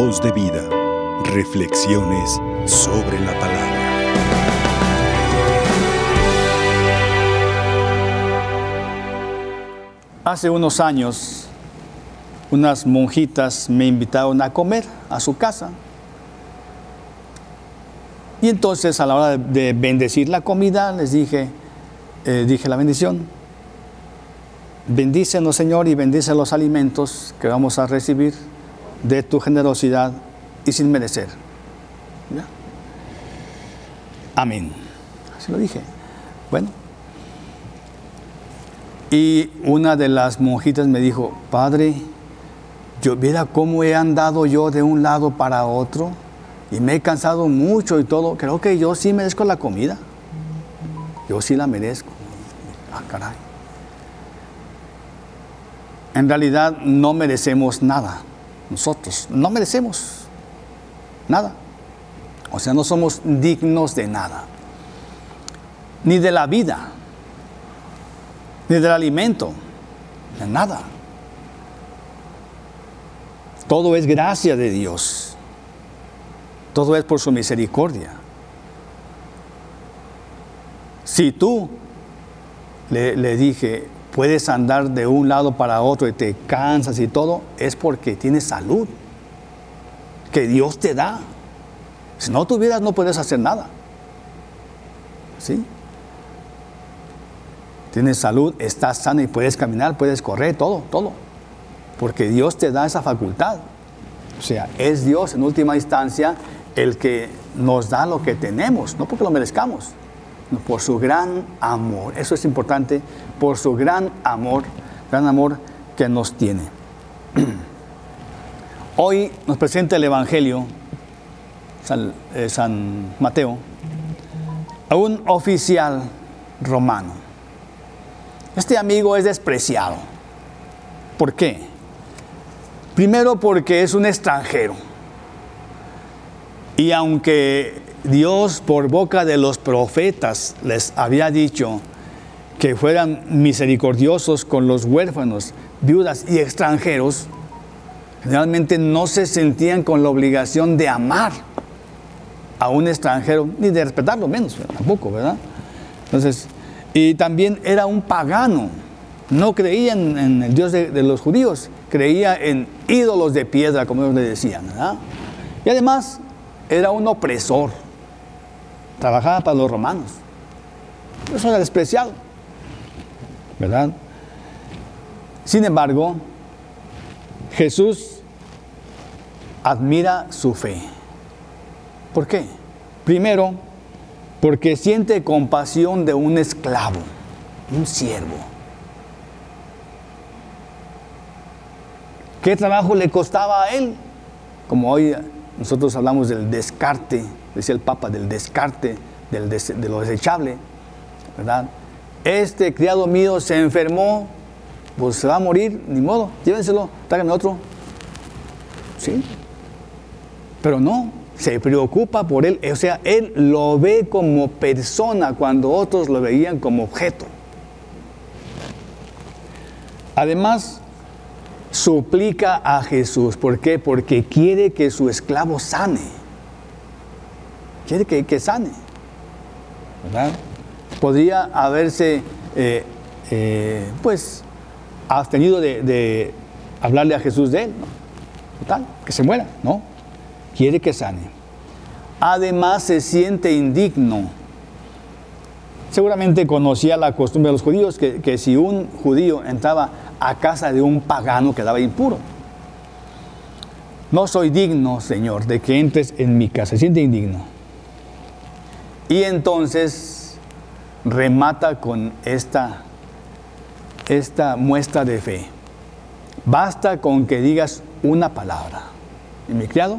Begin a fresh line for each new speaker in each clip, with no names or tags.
Voz de vida. Reflexiones sobre la palabra.
Hace unos años, unas monjitas me invitaron a comer a su casa. Y entonces a la hora de bendecir la comida les dije, eh, dije la bendición. Bendícenos Señor y bendice los alimentos que vamos a recibir de tu generosidad y sin merecer. Amén. Así lo dije. Bueno. Y una de las monjitas me dijo, Padre, yo viera cómo he andado yo de un lado para otro y me he cansado mucho y todo. Creo que yo sí merezco la comida. Yo sí la merezco. Ah, caray. En realidad no merecemos nada. Nosotros no merecemos nada. O sea, no somos dignos de nada. Ni de la vida. Ni del alimento. De nada. Todo es gracia de Dios. Todo es por su misericordia. Si tú, le, dije, puedes andar de un lado para otro y te cansas y todo, es porque tienes salud, que Dios te da. Si no tuvieras, no puedes hacer nada. ¿Sí? Tienes salud, estás sano y puedes caminar, puedes correr, todo, todo. Porque Dios te da esa facultad. O sea, es Dios en última instancia el que nos da lo que tenemos, no porque lo merezcamos, por su gran amor. Eso es importante, por su gran amor, gran amor que nos tiene. Hoy nos presenta el Evangelio, San, eh, San Mateo, a un oficial romano. Este amigo es despreciado. ¿Por qué? Primero porque es un extranjero y aunque Dios por boca de los profetas les había dicho que fueran misericordiosos con los huérfanos, viudas y extranjeros, generalmente no se sentían con la obligación de amar a un extranjero, ni de respetarlo menos, tampoco, ¿verdad? Entonces, y también era un pagano, no creía en, el Dios de, de, los judíos, creía en ídolos de piedra, como ellos le decían, ¿verdad? Y además era un opresor. Trabajaba para los romanos. Eso era despreciado. ¿Verdad? Sin embargo, Jesús admira su fe. ¿Por qué? Primero, porque siente compasión de un esclavo, un siervo. ¿Qué trabajo le costaba a él? Como hoy nosotros hablamos del descarte, decía el Papa, del descarte, del de lo desechable, ¿verdad? Este criado mío se enfermó, pues se va a morir, ni modo, llévenselo, tráiganme otro. ¿Sí? Pero no, se preocupa por él, o sea, él lo ve como persona cuando otros lo veían como objeto. Además, suplica a Jesús. ¿Por qué? Porque quiere que su esclavo sane. Quiere que, sane. ¿Verdad? Podría haberse, eh, eh, pues, abstenido de, hablarle a Jesús de él. Total, que se muera, ¿no? Quiere que sane. Además se siente indigno. Seguramente conocía la costumbre de los judíos que, que si un judío entraba a casa de un pagano que daba impuro. No soy digno, Señor, de que entres en mi casa. Se siente indigno. Y entonces remata con esta, esta muestra de fe. Basta con que digas una palabra. Y mi criado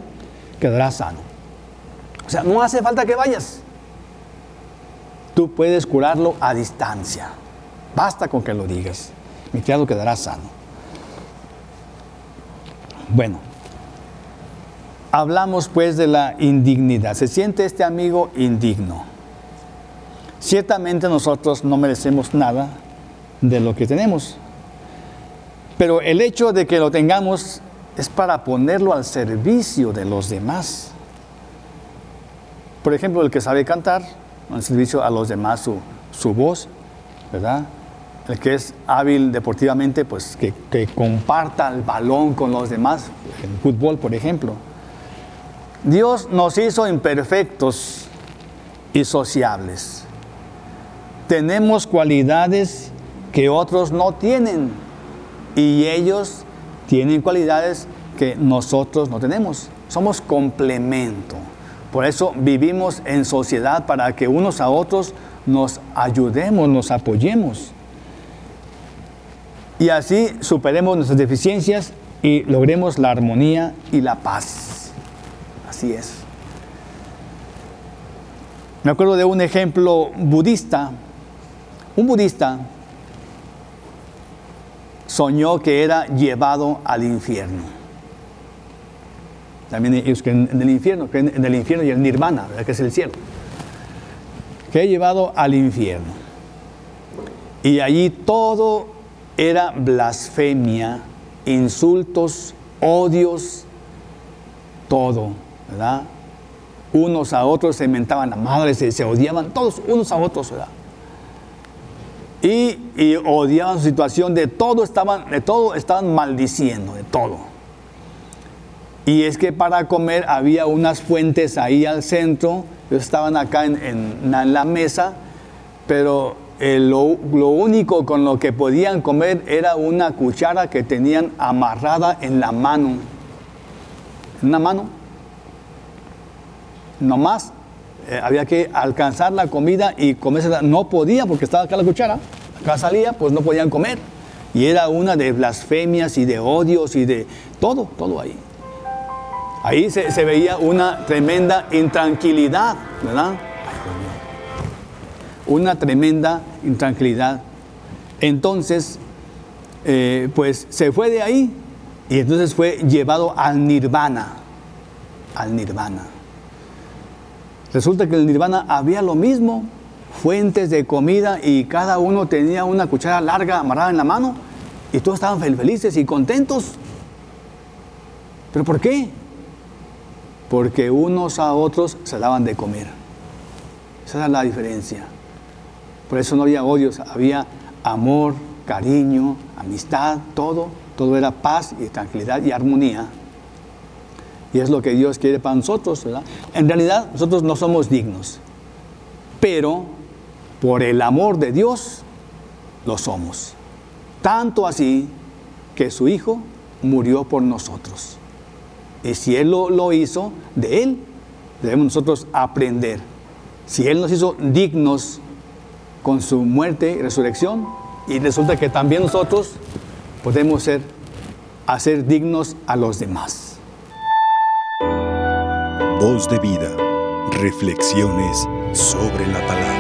quedará sano. O sea, no hace falta que vayas. Tú puedes curarlo a distancia. Basta con que lo digas mi criado quedará sano. Bueno, hablamos pues de la indignidad. Se siente este amigo indigno. Ciertamente nosotros no merecemos nada de lo que tenemos, pero el hecho de que lo tengamos es para ponerlo al servicio de los demás. Por ejemplo, el que sabe cantar, al servicio a los demás su, su voz, ¿verdad? El que es hábil deportivamente, pues que, que comparta el balón con los demás, en fútbol, por ejemplo. Dios nos hizo imperfectos y sociables. Tenemos cualidades que otros no tienen y ellos tienen cualidades que nosotros no tenemos. Somos complemento. Por eso vivimos en sociedad para que unos a otros nos ayudemos, nos apoyemos. Y así superemos nuestras deficiencias y logremos la armonía y la paz. Así es. Me acuerdo de un ejemplo budista. Un budista soñó que era llevado al infierno. También ellos que en el infierno, que en el infierno y el nirvana, que es el cielo. Que he llevado al infierno. Y allí todo era blasfemia, insultos, odios, todo, ¿verdad? Unos a otros se mentaban la madre, se, se odiaban todos unos a otros, ¿verdad? y, y, odiaban su situación, de todo estaban, de todo estaban maldiciendo, de todo. Y es que para comer había unas fuentes ahí al centro, estaban acá en, en, la mesa, pero eh, lo, único con lo que podían comer era una cuchara que tenían amarrada en la mano. En una mano. No más eh, había que alcanzar la comida y comerse. No podía porque estaba acá la cuchara. Acá salía, pues no podían comer. Y era una de blasfemias y de odios y de todo, todo ahí. Ahí se, se veía una tremenda intranquilidad, ¿verdad? Una tremenda intranquilidad. Entonces, eh, pues se fue de ahí y entonces fue llevado al nirvana, al nirvana. Resulta que el nirvana había lo mismo, fuentes de comida y cada uno tenía una cuchara larga amarrada en la mano y todos estaban felices y contentos. ¿Pero por qué? Porque unos a otros se daban de comer. Esa era la diferencia. Por eso no había odios, había amor, cariño, amistad, todo. Todo era paz y tranquilidad y armonía. Y es lo que Dios quiere para nosotros, ¿verdad? En realidad nosotros no somos dignos, pero por el amor de Dios lo somos. Tanto así que su Hijo murió por nosotros. Y si Él lo, lo hizo, de Él debemos nosotros aprender. Si Él nos hizo dignos con su muerte y resurrección, y resulta que también nosotros podemos ser, hacer dignos a los demás.
Voz de vida. Reflexiones sobre la palabra.